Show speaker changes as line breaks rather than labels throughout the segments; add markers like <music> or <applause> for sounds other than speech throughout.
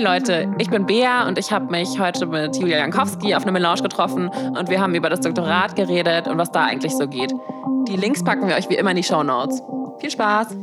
Hey Leute, ich bin Bea und ich habe mich heute mit Julia Jankowski auf einer Melange getroffen und wir haben über das Doktorat geredet und was da eigentlich so geht. Die Links packen wir euch wie immer in die Show Notes. Viel Spaß!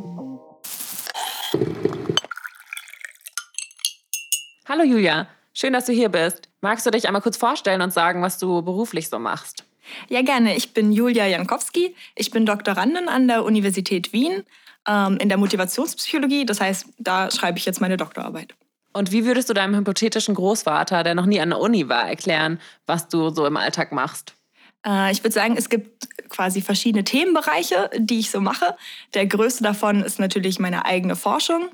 Hallo Julia, schön, dass du hier bist. Magst du dich einmal kurz vorstellen und sagen, was du beruflich so machst?
Ja, gerne. Ich bin Julia Jankowski. Ich bin Doktorandin an der Universität Wien ähm, in der Motivationspsychologie. Das heißt, da schreibe ich jetzt meine Doktorarbeit.
Und wie würdest du deinem hypothetischen Großvater, der noch nie an der Uni war, erklären, was du so im Alltag machst?
Äh, ich würde sagen, es gibt quasi verschiedene Themenbereiche, die ich so mache. Der größte davon ist natürlich meine eigene Forschung.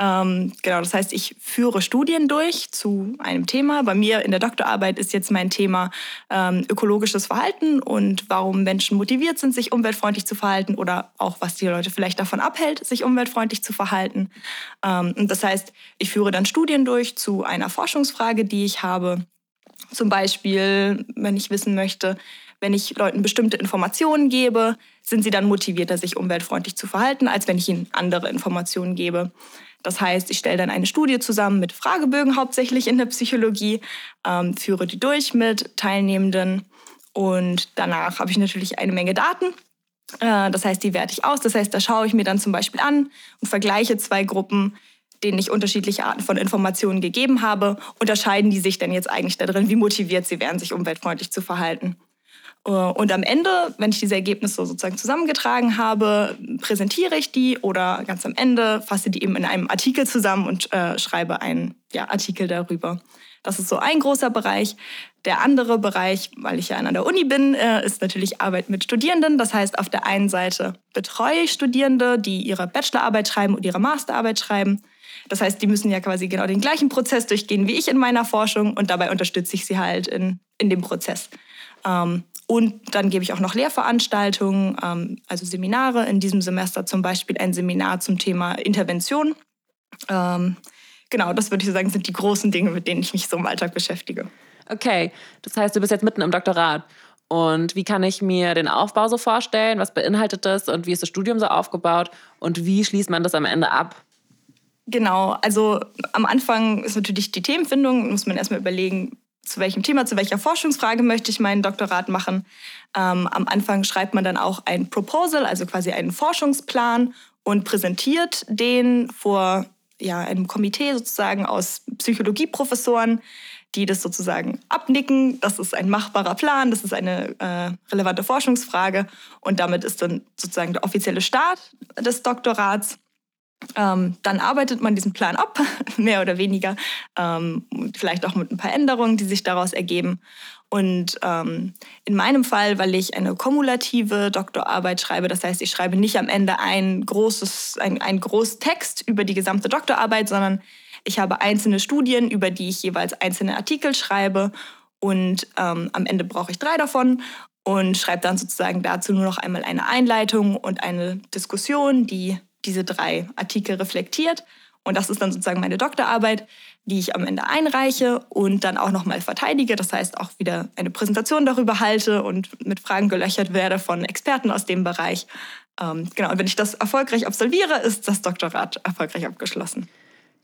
Ähm, genau, das heißt, ich führe Studien durch zu einem Thema. Bei mir in der Doktorarbeit ist jetzt mein Thema ähm, ökologisches Verhalten und warum Menschen motiviert sind, sich umweltfreundlich zu verhalten oder auch, was die Leute vielleicht davon abhält, sich umweltfreundlich zu verhalten. Ähm, und das heißt, ich führe dann Studien durch zu einer Forschungsfrage, die ich habe. Zum Beispiel, wenn ich wissen möchte, wenn ich Leuten bestimmte Informationen gebe, sind sie dann motivierter, sich umweltfreundlich zu verhalten, als wenn ich ihnen andere Informationen gebe. Das heißt, ich stelle dann eine Studie zusammen mit Fragebögen hauptsächlich in der Psychologie, ähm, führe die durch mit Teilnehmenden und danach habe ich natürlich eine Menge Daten. Äh, das heißt, die werte ich aus. Das heißt, da schaue ich mir dann zum Beispiel an und vergleiche zwei Gruppen, denen ich unterschiedliche Arten von Informationen gegeben habe. Unterscheiden die sich denn jetzt eigentlich darin, wie motiviert sie wären, sich umweltfreundlich zu verhalten? Äh, und am Ende, wenn ich diese Ergebnisse sozusagen zusammengetragen habe, präsentiere ich die oder ganz am Ende fasse die eben in einem Artikel zusammen und äh, schreibe einen ja, Artikel darüber. Das ist so ein großer Bereich. Der andere Bereich, weil ich ja an der Uni bin, äh, ist natürlich Arbeit mit Studierenden. Das heißt, auf der einen Seite betreue ich Studierende, die ihre Bachelorarbeit schreiben und ihre Masterarbeit schreiben. Das heißt, die müssen ja quasi genau den gleichen Prozess durchgehen wie ich in meiner Forschung und dabei unterstütze ich sie halt in, in dem Prozess. Ähm, und dann gebe ich auch noch Lehrveranstaltungen, ähm, also Seminare. In diesem Semester zum Beispiel ein Seminar zum Thema Intervention. Ähm, genau, das würde ich sagen, sind die großen Dinge, mit denen ich mich so im Alltag beschäftige.
Okay, das heißt, du bist jetzt mitten im Doktorat. Und wie kann ich mir den Aufbau so vorstellen? Was beinhaltet das und wie ist das Studium so aufgebaut? Und wie schließt man das am Ende ab?
Genau, also am Anfang ist natürlich die Themenfindung, muss man erstmal überlegen, zu welchem Thema, zu welcher Forschungsfrage möchte ich meinen Doktorat machen. Ähm, am Anfang schreibt man dann auch ein Proposal, also quasi einen Forschungsplan und präsentiert den vor ja, einem Komitee sozusagen aus Psychologieprofessoren, die das sozusagen abnicken. Das ist ein machbarer Plan, das ist eine äh, relevante Forschungsfrage und damit ist dann sozusagen der offizielle Start des Doktorats. Ähm, dann arbeitet man diesen Plan ab, <laughs> mehr oder weniger, ähm, vielleicht auch mit ein paar Änderungen, die sich daraus ergeben. Und ähm, in meinem Fall, weil ich eine kumulative Doktorarbeit schreibe, das heißt, ich schreibe nicht am Ende ein großes, ein, ein Großtext über die gesamte Doktorarbeit, sondern ich habe einzelne Studien, über die ich jeweils einzelne Artikel schreibe. Und ähm, am Ende brauche ich drei davon und schreibe dann sozusagen dazu nur noch einmal eine Einleitung und eine Diskussion, die diese drei Artikel reflektiert. Und das ist dann sozusagen meine Doktorarbeit, die ich am Ende einreiche und dann auch nochmal verteidige. Das heißt, auch wieder eine Präsentation darüber halte und mit Fragen gelöchert werde von Experten aus dem Bereich. Ähm, genau, und wenn ich das erfolgreich absolviere, ist das Doktorat erfolgreich abgeschlossen.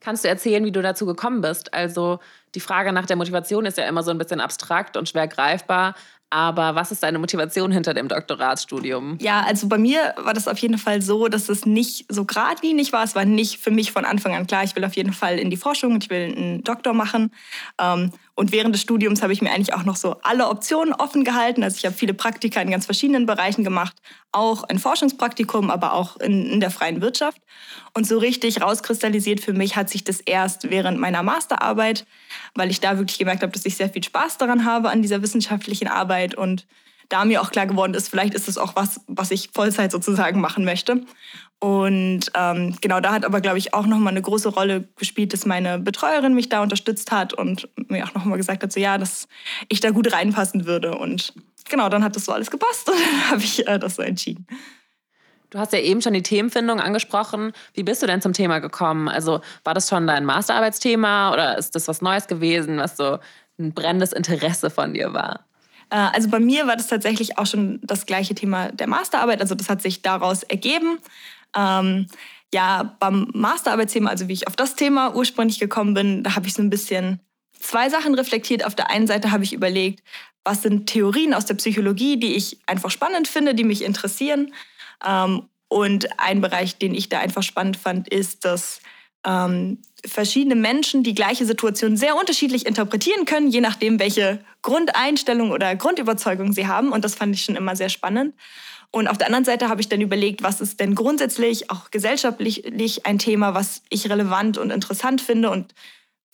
Kannst du erzählen, wie du dazu gekommen bist? Also die Frage nach der Motivation ist ja immer so ein bisschen abstrakt und schwer greifbar. Aber was ist deine Motivation hinter dem Doktoratsstudium?
Ja, also bei mir war das auf jeden Fall so, dass es nicht so geradlinig war. Es war nicht für mich von Anfang an klar, ich will auf jeden Fall in die Forschung ich will einen Doktor machen. Ähm, und während des Studiums habe ich mir eigentlich auch noch so alle Optionen offen gehalten. Also ich habe viele Praktika in ganz verschiedenen Bereichen gemacht, auch ein Forschungspraktikum, aber auch in, in der freien Wirtschaft. Und so richtig rauskristallisiert für mich hat sich das erst während meiner Masterarbeit, weil ich da wirklich gemerkt habe, dass ich sehr viel Spaß daran habe an dieser wissenschaftlichen Arbeit und da mir auch klar geworden ist, vielleicht ist es auch was, was ich Vollzeit sozusagen machen möchte. Und ähm, genau da hat aber, glaube ich, auch nochmal eine große Rolle gespielt, dass meine Betreuerin mich da unterstützt hat und mir auch nochmal gesagt hat, so ja, dass ich da gut reinpassen würde. Und genau, dann hat das so alles gepasst <laughs> und dann habe ich äh, das so entschieden.
Du hast ja eben schon die Themenfindung angesprochen. Wie bist du denn zum Thema gekommen? Also war das schon dein Masterarbeitsthema oder ist das was Neues gewesen, was so ein brennendes Interesse von dir war?
Äh, also bei mir war das tatsächlich auch schon das gleiche Thema der Masterarbeit. Also das hat sich daraus ergeben. Ähm, ja, beim Masterarbeitsthema, also wie ich auf das Thema ursprünglich gekommen bin, da habe ich so ein bisschen zwei Sachen reflektiert. Auf der einen Seite habe ich überlegt, was sind Theorien aus der Psychologie, die ich einfach spannend finde, die mich interessieren. Ähm, und ein Bereich, den ich da einfach spannend fand, ist, dass ähm, verschiedene Menschen die gleiche Situation sehr unterschiedlich interpretieren können, je nachdem, welche Grundeinstellung oder Grundüberzeugung sie haben. Und das fand ich schon immer sehr spannend. Und auf der anderen Seite habe ich dann überlegt, was ist denn grundsätzlich auch gesellschaftlich ein Thema, was ich relevant und interessant finde und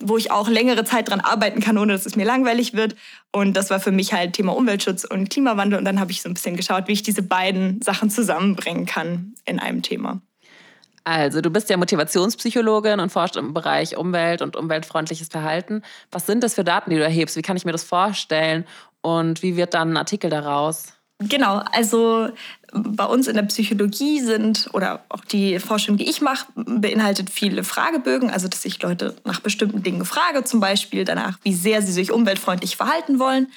wo ich auch längere Zeit dran arbeiten kann, ohne dass es mir langweilig wird. Und das war für mich halt Thema Umweltschutz und Klimawandel. Und dann habe ich so ein bisschen geschaut, wie ich diese beiden Sachen zusammenbringen kann in einem Thema.
Also, du bist ja Motivationspsychologin und forscht im Bereich Umwelt und umweltfreundliches Verhalten. Was sind das für Daten, die du erhebst? Wie kann ich mir das vorstellen? Und wie wird dann ein Artikel daraus?
Genau, also bei uns in der Psychologie sind oder auch die Forschung, die ich mache, beinhaltet viele Fragebögen, also dass ich Leute nach bestimmten Dingen frage, zum Beispiel danach, wie sehr sie sich umweltfreundlich verhalten wollen.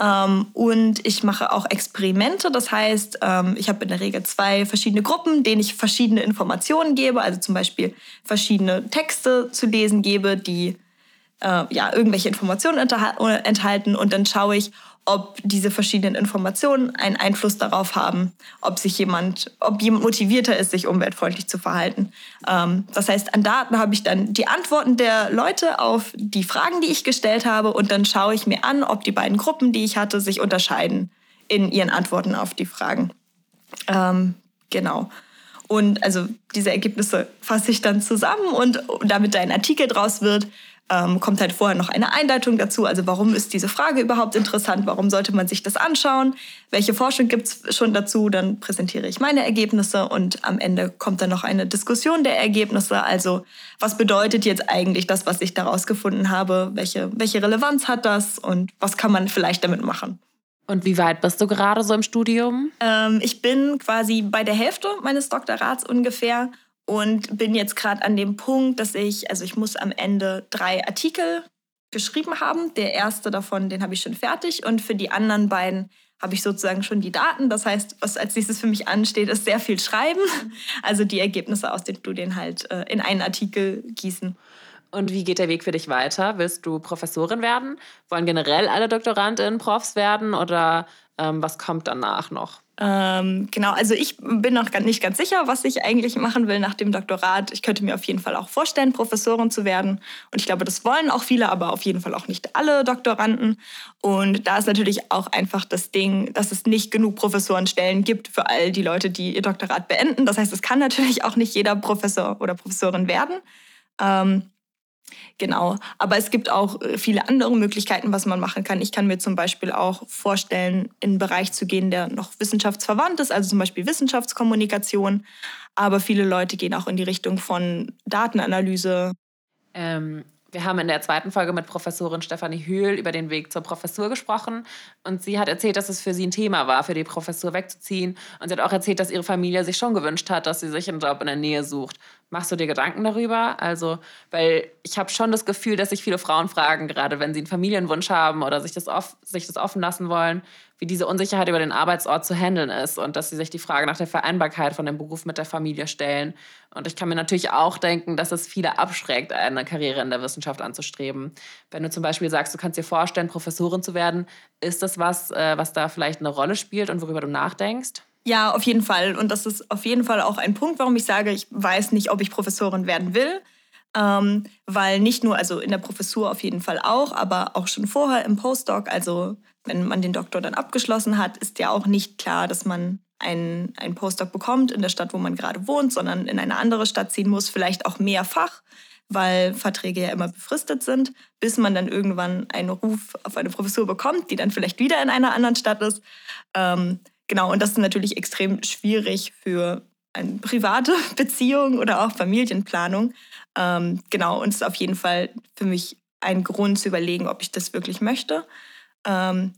Ähm, und ich mache auch Experimente, das heißt, ähm, ich habe in der Regel zwei verschiedene Gruppen, denen ich verschiedene Informationen gebe, also zum Beispiel verschiedene Texte zu lesen gebe, die äh, ja, irgendwelche Informationen enthalten. Und dann schaue ich, ob diese verschiedenen Informationen einen Einfluss darauf haben, ob sich jemand, ob jemand motivierter ist, sich umweltfreundlich zu verhalten. Ähm, das heißt, an Daten habe ich dann die Antworten der Leute auf die Fragen, die ich gestellt habe, und dann schaue ich mir an, ob die beiden Gruppen, die ich hatte, sich unterscheiden in ihren Antworten auf die Fragen. Ähm, genau. Und also diese Ergebnisse fasse ich dann zusammen und damit da ein Artikel draus wird, ähm, kommt halt vorher noch eine Einleitung dazu. Also warum ist diese Frage überhaupt interessant? Warum sollte man sich das anschauen? Welche Forschung gibt es schon dazu? Dann präsentiere ich meine Ergebnisse und am Ende kommt dann noch eine Diskussion der Ergebnisse. Also was bedeutet jetzt eigentlich das, was ich daraus gefunden habe? Welche, welche Relevanz hat das und was kann man vielleicht damit machen?
Und wie weit bist du gerade so im Studium?
Ähm, ich bin quasi bei der Hälfte meines Doktorats ungefähr und bin jetzt gerade an dem Punkt, dass ich, also ich muss am Ende drei Artikel geschrieben haben. Der erste davon, den habe ich schon fertig und für die anderen beiden habe ich sozusagen schon die Daten. Das heißt, was als nächstes für mich ansteht, ist sehr viel Schreiben. Also die Ergebnisse aus den Studien halt äh, in einen Artikel gießen.
Und wie geht der Weg für dich weiter? Willst du Professorin werden? Wollen generell alle Doktorandinnen Profs werden oder ähm, was kommt danach noch?
Ähm, genau, also ich bin noch nicht ganz sicher, was ich eigentlich machen will nach dem Doktorat. Ich könnte mir auf jeden Fall auch vorstellen, Professorin zu werden. Und ich glaube, das wollen auch viele, aber auf jeden Fall auch nicht alle Doktoranden. Und da ist natürlich auch einfach das Ding, dass es nicht genug Professorenstellen gibt für all die Leute, die ihr Doktorat beenden. Das heißt, es kann natürlich auch nicht jeder Professor oder Professorin werden. Ähm, Genau, aber es gibt auch äh, viele andere Möglichkeiten, was man machen kann. Ich kann mir zum Beispiel auch vorstellen, in einen Bereich zu gehen, der noch wissenschaftsverwandt ist, also zum Beispiel Wissenschaftskommunikation. Aber viele Leute gehen auch in die Richtung von Datenanalyse.
Ähm, wir haben in der zweiten Folge mit Professorin Stefanie Hühl über den Weg zur Professur gesprochen. Und sie hat erzählt, dass es für sie ein Thema war, für die Professur wegzuziehen. Und sie hat auch erzählt, dass ihre Familie sich schon gewünscht hat, dass sie sich einen Job in der Nähe sucht. Machst du dir Gedanken darüber? Also, weil ich habe schon das Gefühl, dass sich viele Frauen fragen, gerade wenn sie einen Familienwunsch haben oder sich das, off sich das offen lassen wollen, wie diese Unsicherheit über den Arbeitsort zu handeln ist und dass sie sich die Frage nach der Vereinbarkeit von dem Beruf mit der Familie stellen. Und ich kann mir natürlich auch denken, dass es viele abschreckt, eine Karriere in der Wissenschaft anzustreben. Wenn du zum Beispiel sagst, du kannst dir vorstellen, Professorin zu werden, ist das was, äh, was da vielleicht eine Rolle spielt und worüber du nachdenkst?
Ja, auf jeden Fall. Und das ist auf jeden Fall auch ein Punkt, warum ich sage, ich weiß nicht, ob ich Professorin werden will. Ähm, weil nicht nur, also in der Professur auf jeden Fall auch, aber auch schon vorher im Postdoc, also wenn man den Doktor dann abgeschlossen hat, ist ja auch nicht klar, dass man einen, einen Postdoc bekommt in der Stadt, wo man gerade wohnt, sondern in eine andere Stadt ziehen muss, vielleicht auch mehrfach, weil Verträge ja immer befristet sind, bis man dann irgendwann einen Ruf auf eine Professur bekommt, die dann vielleicht wieder in einer anderen Stadt ist. Ähm, Genau, und das ist natürlich extrem schwierig für eine private <laughs> Beziehung oder auch Familienplanung. Ähm, genau, und es ist auf jeden Fall für mich ein Grund zu überlegen, ob ich das wirklich möchte. Ähm,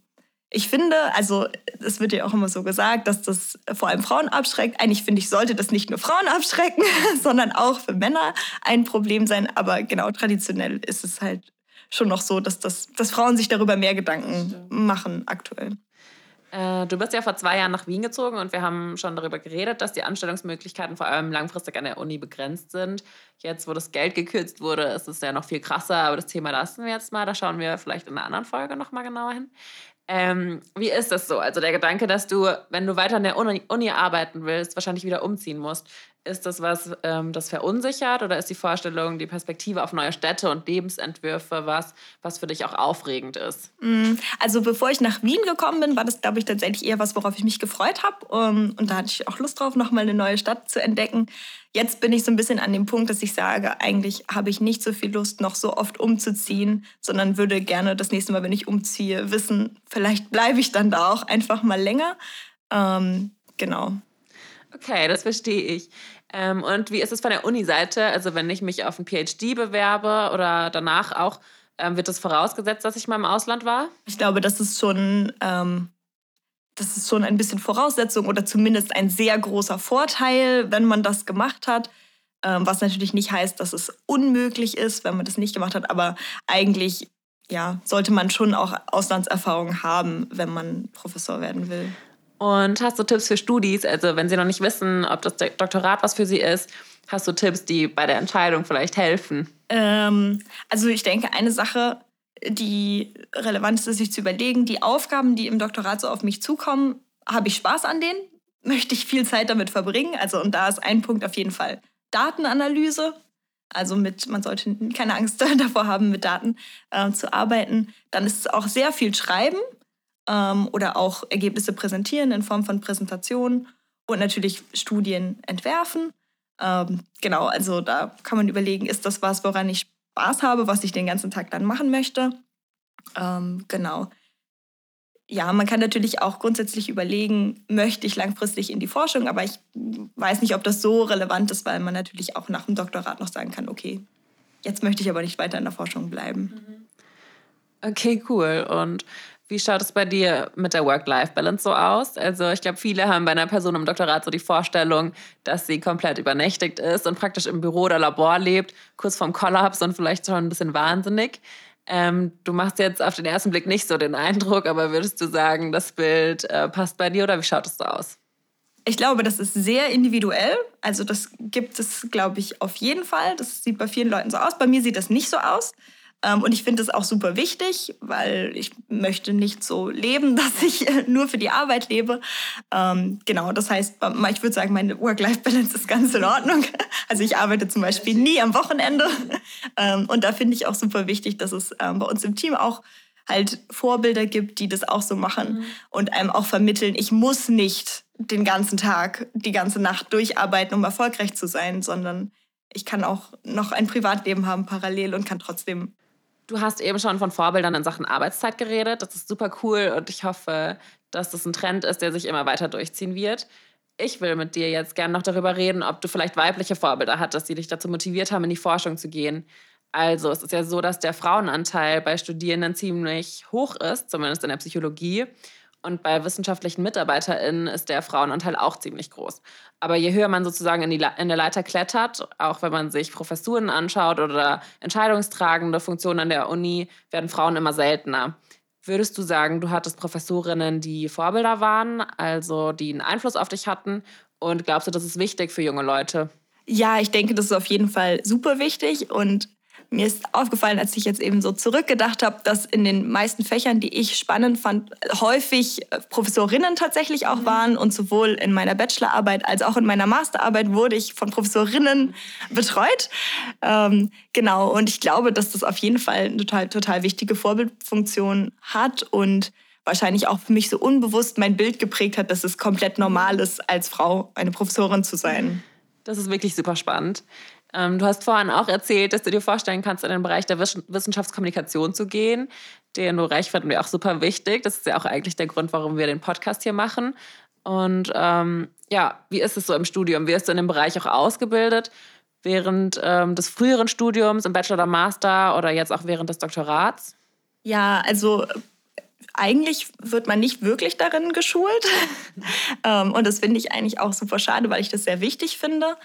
ich finde, also es wird ja auch immer so gesagt, dass das vor allem Frauen abschreckt. Eigentlich finde ich, sollte das nicht nur Frauen abschrecken, <laughs> sondern auch für Männer ein Problem sein. Aber genau traditionell ist es halt schon noch so, dass, das, dass Frauen sich darüber mehr Gedanken machen aktuell.
Äh, du bist ja vor zwei Jahren nach Wien gezogen und wir haben schon darüber geredet, dass die Anstellungsmöglichkeiten vor allem langfristig an der Uni begrenzt sind. Jetzt, wo das Geld gekürzt wurde, ist es ja noch viel krasser, aber das Thema lassen wir jetzt mal. Da schauen wir vielleicht in einer anderen Folge nochmal genauer hin. Ähm, wie ist das so? Also der Gedanke, dass du, wenn du weiter an der Uni, arbeiten willst, wahrscheinlich wieder umziehen musst. Ist das was, ähm, das verunsichert oder ist die Vorstellung, die Perspektive auf neue Städte und Lebensentwürfe was, was für dich auch aufregend ist?
Mm, also bevor ich nach Wien gekommen bin, war das, glaube ich, tatsächlich eher was, worauf ich mich gefreut habe. Um, und da hatte ich auch Lust drauf, nochmal eine neue Stadt zu entdecken. Jetzt bin ich so ein bisschen an dem Punkt, dass ich sage, eigentlich habe ich nicht so viel Lust, noch so oft umzuziehen, sondern würde gerne das nächste Mal, wenn ich umziehe, wissen, vielleicht bleibe ich dann da auch einfach mal länger. Ähm, genau.
Okay, das verstehe ich. Ähm, und wie ist es von der Uni-Seite? Also wenn ich mich auf ein PhD bewerbe oder danach auch, ähm, wird es das vorausgesetzt, dass ich mal im Ausland war?
Ich glaube, das ist schon, ähm, das ist schon ein bisschen Voraussetzung oder zumindest ein sehr großer Vorteil, wenn man das gemacht hat. Ähm, was natürlich nicht heißt, dass es unmöglich ist, wenn man das nicht gemacht hat. Aber eigentlich ja, sollte man schon auch Auslandserfahrung haben, wenn man Professor werden will.
Und hast du Tipps für Studis? Also wenn sie noch nicht wissen, ob das Doktorat was für sie ist, hast du Tipps, die bei der Entscheidung vielleicht helfen?
Ähm, also ich denke, eine Sache, die relevant ist, ist sich zu überlegen, die Aufgaben, die im Doktorat so auf mich zukommen, habe ich Spaß an denen? Möchte ich viel Zeit damit verbringen? Also und da ist ein Punkt auf jeden Fall Datenanalyse. Also mit, man sollte keine Angst <laughs> davor haben, mit Daten äh, zu arbeiten. Dann ist es auch sehr viel Schreiben ähm, oder auch Ergebnisse präsentieren in Form von Präsentationen und natürlich Studien entwerfen. Ähm, genau, also da kann man überlegen, ist das was, woran ich Spaß habe, was ich den ganzen Tag dann machen möchte. Ähm, genau. Ja, man kann natürlich auch grundsätzlich überlegen, möchte ich langfristig in die Forschung, aber ich weiß nicht, ob das so relevant ist, weil man natürlich auch nach dem Doktorat noch sagen kann, okay, jetzt möchte ich aber nicht weiter in der Forschung bleiben. Mhm.
Okay, cool. Und wie schaut es bei dir mit der Work-Life-Balance so aus? Also ich glaube, viele haben bei einer Person im Doktorat so die Vorstellung, dass sie komplett übernächtigt ist und praktisch im Büro oder Labor lebt, kurz vorm Kollaps und vielleicht schon ein bisschen wahnsinnig. Ähm, du machst jetzt auf den ersten Blick nicht so den Eindruck, aber würdest du sagen, das Bild äh, passt bei dir oder wie schaut es so aus?
Ich glaube, das ist sehr individuell. Also das gibt es, glaube ich, auf jeden Fall. Das sieht bei vielen Leuten so aus. Bei mir sieht das nicht so aus. Ähm, und ich finde das auch super wichtig, weil ich möchte nicht so leben, <laughs> dass ich äh, nur für die Arbeit lebe. Ähm, genau, das heißt, ich würde sagen, meine Work-Life-Balance ist ganz in Ordnung. <laughs> Also ich arbeite zum Beispiel nie am Wochenende. <laughs> Ähm, und da finde ich auch super wichtig, dass es bei uns im Team auch halt Vorbilder gibt, die das auch so machen mhm. und einem auch vermitteln, ich muss nicht den ganzen Tag, die ganze Nacht durcharbeiten, um erfolgreich zu sein, sondern ich kann auch noch ein Privatleben haben parallel und kann trotzdem
Du hast eben schon von Vorbildern in Sachen Arbeitszeit geredet. Das ist super cool und ich hoffe, dass das ein Trend ist, der sich immer weiter durchziehen wird. Ich will mit dir jetzt gerne noch darüber reden, ob du vielleicht weibliche Vorbilder hattest, die dich dazu motiviert haben, in die Forschung zu gehen. Also, es ist ja so, dass der Frauenanteil bei Studierenden ziemlich hoch ist, zumindest in der Psychologie. Und bei wissenschaftlichen MitarbeiterInnen ist der Frauenanteil auch ziemlich groß. Aber je höher man sozusagen in, die, in der Leiter klettert, auch wenn man sich Professuren anschaut oder entscheidungstragende Funktionen an der Uni, werden Frauen immer seltener. Würdest du sagen, du hattest Professorinnen, die Vorbilder waren, also die einen Einfluss auf dich hatten? Und glaubst du, das ist wichtig für junge Leute?
Ja, ich denke, das ist auf jeden Fall super wichtig. Und mir ist aufgefallen, als ich jetzt eben so zurückgedacht habe, dass in den meisten Fächern, die ich spannend fand, häufig äh, Professorinnen tatsächlich auch mhm. waren. Und sowohl in meiner Bachelorarbeit als auch in meiner Masterarbeit wurde ich von Professorinnen betreut. Ähm, genau, und ich glaube, dass das auf jeden Fall eine total, total wichtige Vorbildfunktion hat und wahrscheinlich auch für mich so unbewusst mein Bild geprägt hat, dass es komplett normal ist, als Frau eine Professorin zu sein.
Das ist wirklich super spannend. Ähm, du hast vorhin auch erzählt, dass du dir vorstellen kannst, in den Bereich der Wissenschaftskommunikation zu gehen. Den du recht finden wir auch super wichtig. Das ist ja auch eigentlich der Grund, warum wir den Podcast hier machen. Und ähm, ja, wie ist es so im Studium? Wirst du in dem Bereich auch ausgebildet? Während ähm, des früheren Studiums im Bachelor oder Master oder jetzt auch während des Doktorats?
Ja, also eigentlich wird man nicht wirklich darin geschult. <laughs> Ähm, und das finde ich eigentlich auch super schade, weil ich das sehr wichtig finde.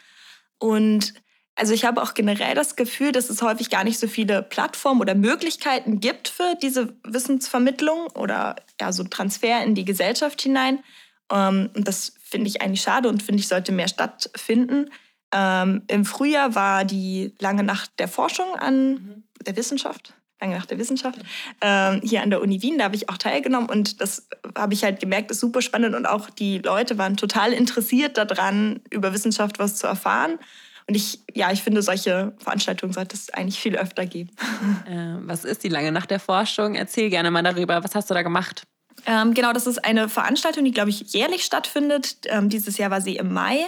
Und Also ich habe auch generell das Gefühl, dass es häufig gar nicht so viele Plattformen oder Möglichkeiten gibt für diese Wissensvermittlung oder ja, so Transfer in die Gesellschaft hinein. Ähm, und das finde ich eigentlich schade und finde ich sollte mehr stattfinden. Ähm, Im Frühjahr war die lange Nacht der Forschung an mhm. der Wissenschaft lange Nacht der Wissenschaft, ähm, hier an der Uni Wien. Da habe ich auch teilgenommen und das habe ich halt gemerkt, ist super spannend und auch die Leute waren total interessiert daran, über Wissenschaft was zu erfahren. Und ich, ja, ich finde, solche Veranstaltungen sollte es eigentlich viel öfter geben. <laughs>
Äh, was ist die lange Nacht der Forschung? Erzähl gerne mal darüber. Was hast du da gemacht?
Ähm, genau, das ist eine Veranstaltung, die, glaube ich, jährlich stattfindet. Ähm, dieses Jahr war sie im Mai,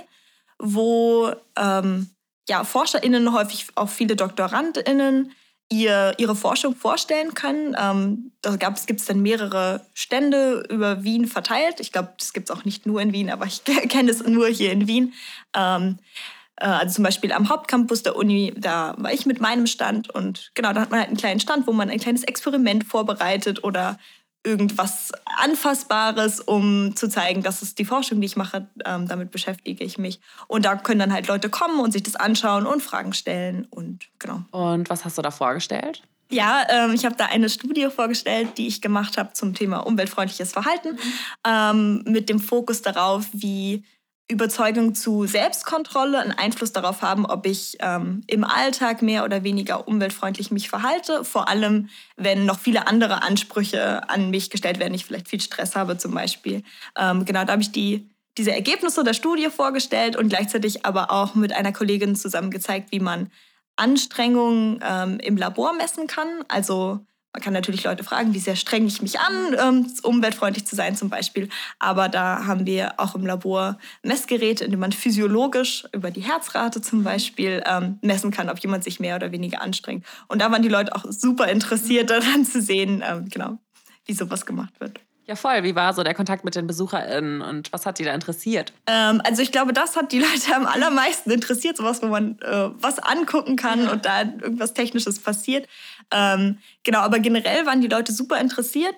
wo ähm, ja, ForscherInnen, häufig auch viele DoktorandInnen, ihr, ihre Forschung vorstellen können. Ähm, da gibt es dann mehrere Stände über Wien verteilt. Ich glaube, das gibt es auch nicht nur in Wien, aber ich <laughs> kenne es nur hier in Wien. Ähm, äh, also zum Beispiel am Hauptcampus der Uni, da war ich mit meinem Stand und genau, da hat man halt einen kleinen Stand, wo man ein kleines Experiment vorbereitet oder irgendwas Anfassbares, um zu zeigen, das ist die Forschung, die ich mache, ähm, damit beschäftige ich mich. Und da können dann halt Leute kommen und sich das anschauen und Fragen stellen und genau.
Und was hast du da vorgestellt?
Ja, ähm, ich habe da eine Studie vorgestellt, die ich gemacht habe zum Thema umweltfreundliches Verhalten, mhm. ähm, mit dem Fokus darauf, wie Überzeugung zu Selbstkontrolle einen Einfluss darauf haben, ob ich ähm, im Alltag mehr oder weniger umweltfreundlich mich verhalte. Vor allem, wenn noch viele andere Ansprüche an mich gestellt werden, ich vielleicht viel Stress habe zum Beispiel. Ähm, genau, da habe ich die, diese Ergebnisse der Studie vorgestellt und gleichzeitig aber auch mit einer Kollegin zusammen gezeigt, wie man Anstrengungen ähm, im Labor messen kann. Also man kann natürlich Leute fragen, wie sehr streng ich mich an, ähm, umweltfreundlich zu sein zum Beispiel. Aber da haben wir auch im Labor Messgeräte, in denen man physiologisch über die Herzrate zum Beispiel ähm, messen kann, ob jemand sich mehr oder weniger anstrengt. Und da waren die Leute auch super interessiert <laughs> daran zu sehen, ähm, genau, wie sowas gemacht wird.
Ja, voll. Wie war so der Kontakt mit den BesucherInnen und was hat die da interessiert?
Ähm, also ich glaube, das hat die <laughs> Leute am allermeisten interessiert, sowas, wo man äh, was angucken kann ja. und da irgendwas Technisches passiert. Ähm, genau, aber generell waren die Leute super interessiert.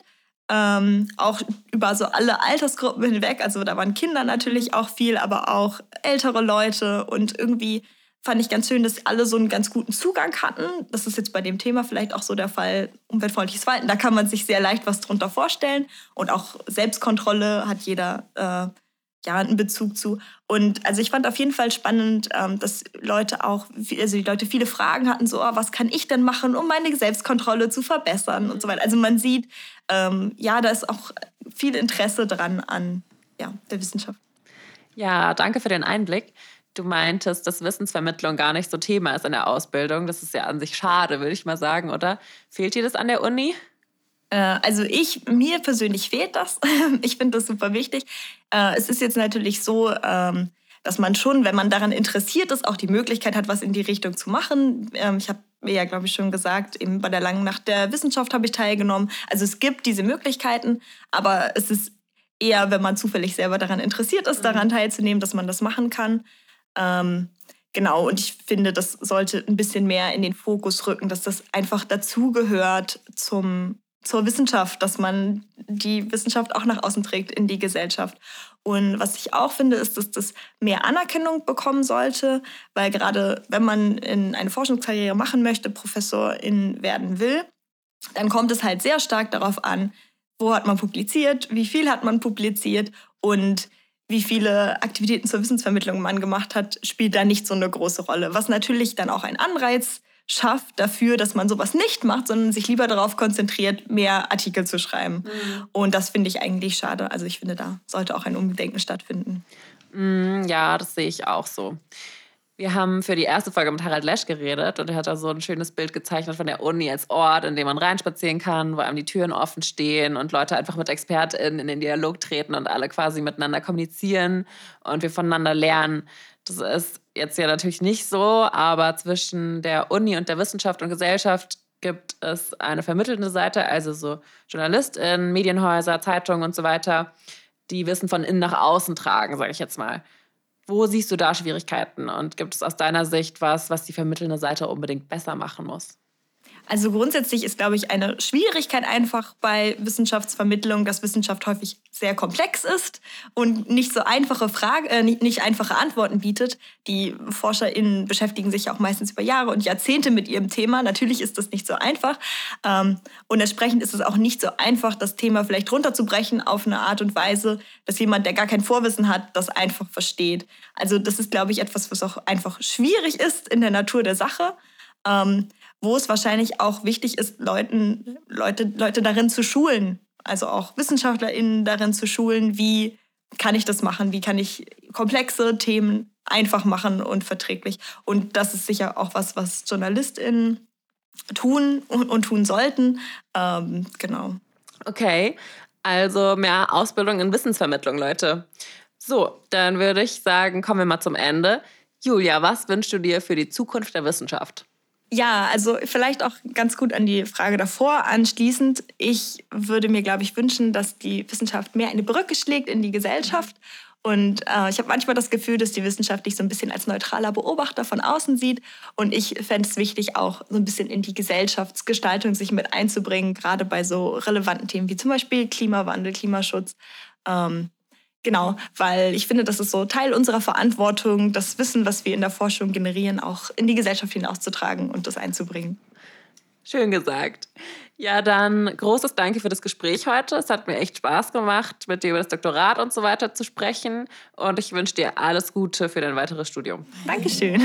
Ähm, auch über so alle Altersgruppen hinweg. Also da waren Kinder natürlich auch viel, aber auch ältere Leute und irgendwie fand ich ganz schön, dass alle so einen ganz guten Zugang hatten. Das ist jetzt bei dem Thema vielleicht auch so der Fall umweltfreundliches Verhalten. Da kann man sich sehr leicht was drunter vorstellen. Und auch Selbstkontrolle hat jeder äh, ja einen Bezug zu. Und also ich fand auf jeden Fall spannend, ähm, dass Leute auch, also die Leute viele Fragen hatten, so, oh, was kann ich denn machen, um meine Selbstkontrolle zu verbessern und so weiter. Also man sieht, ähm, ja, da ist auch viel Interesse dran an ja, der Wissenschaft.
Ja, danke für den Einblick. Du meintest, dass Wissensvermittlung gar nicht so Thema ist in der Ausbildung. Das ist ja an sich schade, würde ich mal sagen, oder? Fehlt dir das an der Uni?
Äh, also ich, mir persönlich fehlt das. <laughs> Ich finde das super wichtig. Äh, es ist jetzt natürlich so, ähm, dass man schon, wenn man daran interessiert ist, auch die Möglichkeit hat, was in die Richtung zu machen. Ähm, ich habe mir ja, glaube ich, schon gesagt, eben bei der langen Nacht der Wissenschaft habe ich teilgenommen. Also es gibt diese Möglichkeiten, aber es ist eher, wenn man zufällig selber daran interessiert ist, daran mhm. teilzunehmen, dass man das machen kann. Ähm, genau, und ich finde, das sollte ein bisschen mehr in den Fokus rücken, dass das einfach dazugehört zum, zur Wissenschaft, dass man die Wissenschaft auch nach außen trägt in die Gesellschaft. Und was ich auch finde, ist, dass das mehr Anerkennung bekommen sollte, weil gerade wenn man in eine Forschungskarriere machen möchte, Professorin werden will, dann kommt es halt sehr stark darauf an, wo hat man publiziert, wie viel hat man publiziert und wie viele Aktivitäten zur Wissensvermittlung man gemacht hat, spielt da nicht so eine große Rolle. Was natürlich dann auch einen Anreiz schafft dafür, dass man sowas nicht macht, sondern sich lieber darauf konzentriert, mehr Artikel zu schreiben. Mhm. Und das finde ich eigentlich schade. Also ich finde, da sollte auch ein Umdenken stattfinden.
Mm, ja, das sehe ich auch so. Wir haben für die erste Folge mit Harald Lesch geredet und er hat da so ein schönes Bild gezeichnet von der Uni als Ort, in dem man reinspazieren kann, wo einem die Türen offen stehen und Leute einfach mit ExpertInnen in den Dialog treten und alle quasi miteinander kommunizieren und wir voneinander lernen. Das ist jetzt ja natürlich nicht so, aber zwischen der Uni und der Wissenschaft und Gesellschaft gibt es eine vermittelnde Seite, also so JournalistInnen, Medienhäuser, Zeitungen und so weiter, die Wissen von innen nach außen tragen, sage ich jetzt mal. Wo siehst du da Schwierigkeiten und gibt es aus deiner Sicht was, was die vermittelnde Seite unbedingt besser machen muss?
Also grundsätzlich ist, glaube ich, eine Schwierigkeit einfach bei Wissenschaftsvermittlung, dass Wissenschaft häufig sehr komplex ist und nicht so einfache Fragen, äh, nicht, nicht einfache Antworten bietet. Die ForscherInnen beschäftigen sich auch meistens über Jahre und Jahrzehnte mit ihrem Thema. Natürlich ist das nicht so einfach. Ähm, und entsprechend ist es auch nicht so einfach, das Thema vielleicht runterzubrechen auf eine Art und Weise, dass jemand, der gar kein Vorwissen hat, das einfach versteht. Also das ist, glaube ich, etwas, was auch einfach schwierig ist in der Natur der Sache. Ähm, wo es wahrscheinlich auch wichtig ist, Leuten, Leute, Leute darin zu schulen, also auch WissenschaftlerInnen darin zu schulen, wie kann ich das machen, wie kann ich komplexe Themen einfach machen und verträglich. Und das ist sicher auch was, was JournalistInnen tun und, und tun sollten. Ähm, genau.
Okay, also mehr Ausbildung in Wissensvermittlung, Leute. So, dann würde ich sagen, kommen wir mal zum Ende. Julia, was wünschst du dir für die Zukunft der Wissenschaft?
Ja, also vielleicht auch ganz gut an die Frage davor anschließend. Ich würde mir, glaube ich, wünschen, dass die Wissenschaft mehr eine Brücke schlägt in die Gesellschaft. Und äh, ich habe manchmal das Gefühl, dass die Wissenschaft dich so ein bisschen als neutraler Beobachter von außen sieht. Und ich fände es wichtig, auch so ein bisschen in die Gesellschaftsgestaltung sich mit einzubringen, gerade bei so relevanten Themen wie zum Beispiel Klimawandel, Klimaschutz. Ähm, Genau, weil ich finde, das ist so Teil unserer Verantwortung, das Wissen, was wir in der Forschung generieren, auch in die Gesellschaft hinauszutragen und das einzubringen.
Schön gesagt. Ja, dann großes Danke für das Gespräch heute. Es hat mir echt Spaß gemacht, mit dir über das Doktorat und so weiter zu sprechen. Und ich wünsche dir alles Gute für dein weiteres Studium.
Dankeschön.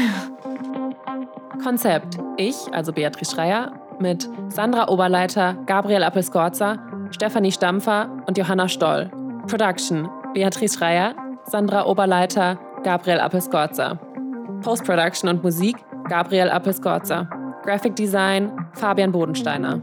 Konzept. Ich, also Beatrice Schreier, mit Sandra Oberleiter, Gabriel Appelskorza, Stefanie Stampfer und Johanna Stoll. Production. Beatrice Schreier, Sandra Oberleiter, Gabriel Appelskorza. Post-Production und Musik Gabriel Appelskorza. Graphic Design Fabian Bodensteiner.